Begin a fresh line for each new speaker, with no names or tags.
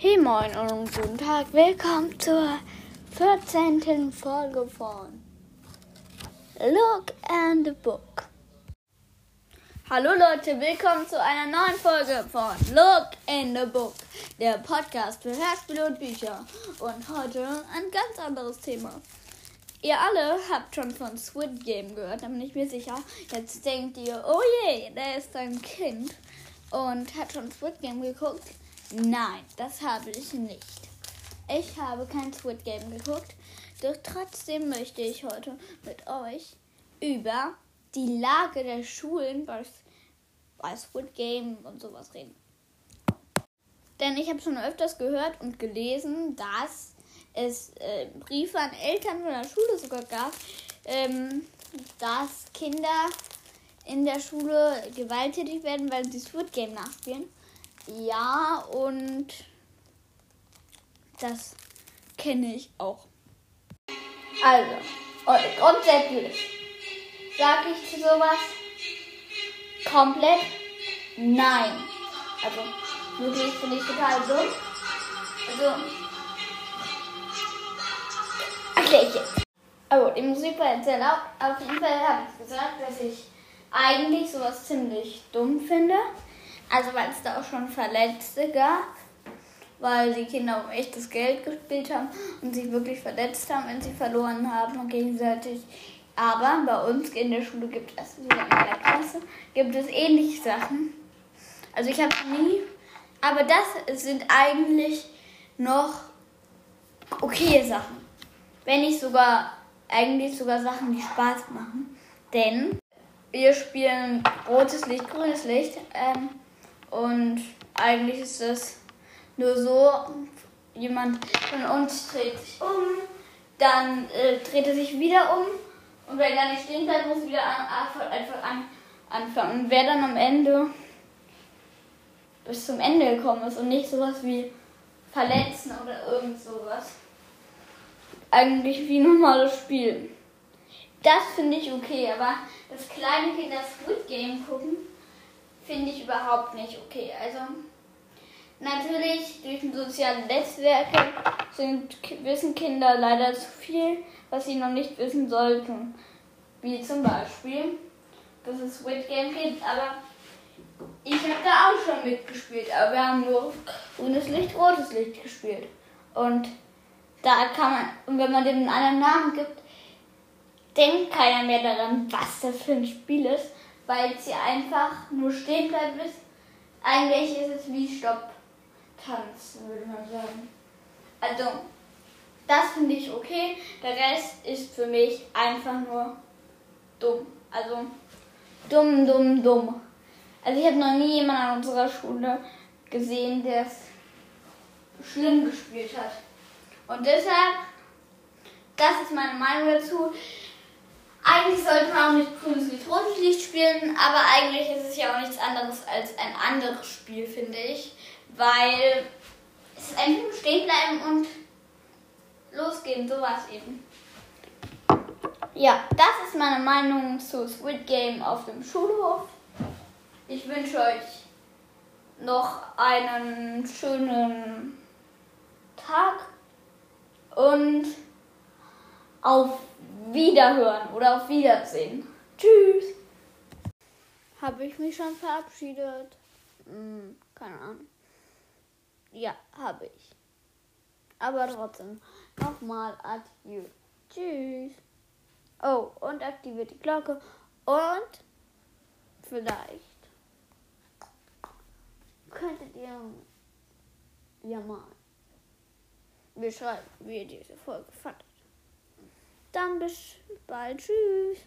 Hey moin und guten Tag, willkommen zur 14. Folge von Look and the Book. Hallo Leute, willkommen zu einer neuen Folge von Look in the Book, der Podcast für Hörspiele und Bücher. Und heute ein ganz anderes Thema. Ihr alle habt schon von Squid Game gehört, da bin ich mir sicher. Jetzt denkt ihr, oh je, der ist ein Kind und hat schon Squid Game geguckt. Nein, das habe ich nicht. Ich habe kein Squid Game geguckt, doch trotzdem möchte ich heute mit euch über die Lage der Schulen bei, bei Squid Game und sowas reden. Denn ich habe schon öfters gehört und gelesen, dass es äh, Briefe an Eltern von der Schule sogar gab, ähm, dass Kinder in der Schule gewalttätig werden, weil sie Squid Game nachspielen. Ja, und das kenne ich auch. Also, grundsätzlich sage ich zu sowas komplett nein. Also, wirklich finde ich total dumm. Also, erkläre ich jetzt. Also, die Musik war jetzt erlaubt. Auf jeden Fall habe ich gesagt, dass ich eigentlich sowas ziemlich dumm finde. Also weil es da auch schon Verletzte gab, weil die Kinder um echtes Geld gespielt haben und sich wirklich verletzt haben, wenn sie verloren haben gegenseitig. Aber bei uns in der Schule gibt es, sogar in der Klasse, gibt es ähnliche Sachen. Also ich habe nie, aber das sind eigentlich noch okay Sachen. Wenn nicht sogar, eigentlich sogar Sachen, die Spaß machen. Denn wir spielen rotes Licht, grünes Licht. Ähm, und eigentlich ist es nur so, jemand von uns dreht sich um, dann äh, dreht er sich wieder um und wenn er nicht stehen bleibt, muss er wieder an, einfach an, anfangen. Und wer dann am Ende bis zum Ende gekommen ist und nicht sowas wie verletzen oder irgend sowas. Eigentlich wie ein normales Spiel. Das finde ich okay, aber das kleine Kinder Squid Game gucken, finde ich überhaupt nicht okay. Also natürlich durch die sozialen Netzwerke sind, wissen Kinder leider zu viel, was sie noch nicht wissen sollten. Wie zum Beispiel, dass es Squid Game gibt, aber ich habe da auch schon mitgespielt, aber wir haben nur grünes Licht, rotes Licht gespielt. Und da kann man, und wenn man dem einen Namen gibt, denkt keiner mehr daran, was das für ein Spiel ist weil sie einfach nur stehen bleibt. Eigentlich ist es wie Stopp-Tanzen, würde man sagen. Also, das finde ich okay. Der Rest ist für mich einfach nur dumm. Also, dumm, dumm, dumm. Also, ich habe noch nie jemanden an unserer Schule gesehen, der es schlimm gespielt hat. Und deshalb, das ist meine Meinung dazu. Eigentlich sollte man auch nicht grünes Licht, rotes spielen, aber eigentlich ist es ja auch nichts anderes als ein anderes Spiel, finde ich. Weil es ist einfach nur stehen bleiben und losgehen, sowas eben. Ja, das ist meine Meinung zu Squid Game auf dem Schulhof. Ich wünsche euch noch einen schönen Tag und auf Wiederhören oder auf Wiedersehen. Tschüss. Habe ich mich schon verabschiedet? Hm, keine Ahnung. Ja, habe ich. Aber trotzdem, nochmal Adieu. Tschüss. Oh, und aktiviert die Glocke. Und vielleicht könntet ihr ja mal beschreiben, wie ihr diese Folge fandet. Dann bis bald. Tschüss.